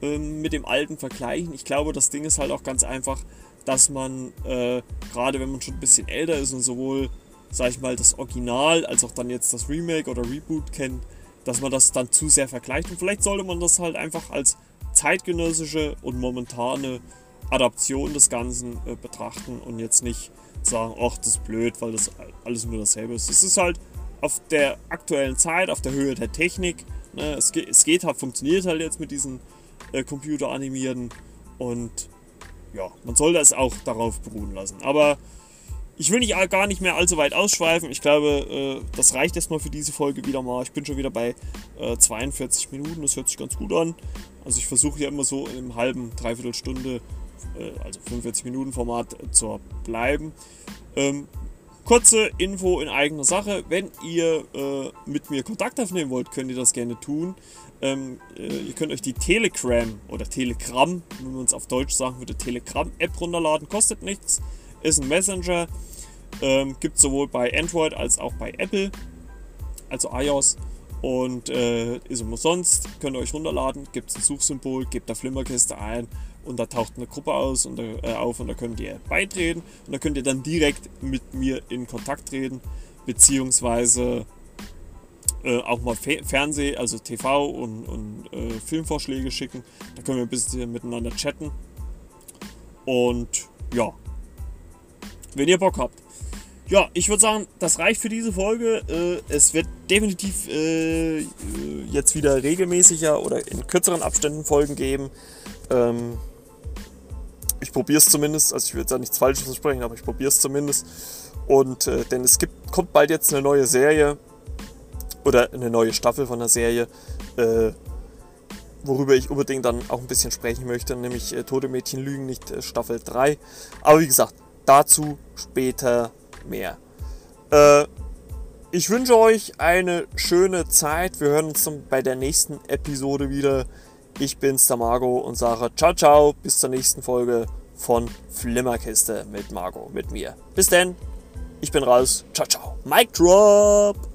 ähm, mit dem alten vergleichen. Ich glaube, das Ding ist halt auch ganz einfach, dass man, äh, gerade wenn man schon ein bisschen älter ist und sowohl sag ich mal, das Original als auch dann jetzt das Remake oder Reboot kennt, dass man das dann zu sehr vergleicht. Und vielleicht sollte man das halt einfach als zeitgenössische und momentane Adaption des Ganzen äh, betrachten und jetzt nicht sagen, ach, das ist blöd, weil das alles nur dasselbe ist. Es ist halt auf der aktuellen Zeit, auf der Höhe der Technik. Ne? Es, geht, es geht halt, funktioniert halt jetzt mit diesen äh, computeranimierten und ja, man soll das auch darauf beruhen lassen. Aber ich will nicht gar nicht mehr allzu weit ausschweifen. Ich glaube, äh, das reicht erstmal für diese Folge wieder mal. Ich bin schon wieder bei äh, 42 Minuten. Das hört sich ganz gut an. Also ich versuche ja immer so im halben, dreiviertel Stunde, äh, also 45 Minuten Format äh, zu bleiben. Ähm, kurze Info in eigener Sache. Wenn ihr äh, mit mir Kontakt aufnehmen wollt, könnt ihr das gerne tun. Ähm, äh, ihr könnt euch die Telegram oder Telegram, wenn man es auf Deutsch sagen würde, Telegram-App runterladen. Kostet nichts ist ein Messenger. Ähm, Gibt sowohl bei Android als auch bei Apple, also iOS. Und äh, ist umsonst, könnt ihr euch runterladen, gibt es ein Suchsymbol, gebt da Flimmerkiste ein und da taucht eine Gruppe aus und, äh, auf und da könnt ihr beitreten und da könnt ihr dann direkt mit mir in Kontakt treten, beziehungsweise äh, auch mal Fe Fernseh, also TV und, und äh, Filmvorschläge schicken. Da können wir ein bisschen miteinander chatten. Und ja, wenn ihr Bock habt. Ja, ich würde sagen, das reicht für diese Folge. Äh, es wird definitiv äh, jetzt wieder regelmäßiger oder in kürzeren Abständen Folgen geben. Ähm, ich probiere es zumindest. Also ich jetzt da nichts Falsches versprechen, aber ich probiere es zumindest. Und äh, denn es gibt, kommt bald jetzt eine neue Serie oder eine neue Staffel von der Serie, äh, worüber ich unbedingt dann auch ein bisschen sprechen möchte, nämlich äh, Tote Mädchen lügen nicht äh, Staffel 3. Aber wie gesagt, Dazu später mehr. Äh, ich wünsche euch eine schöne Zeit. Wir hören uns bei der nächsten Episode wieder. Ich bin's, der Margo, und sage ciao, ciao, bis zur nächsten Folge von Flimmerkiste mit Margo, mit mir. Bis denn, ich bin raus. Ciao, ciao. Mic Drop!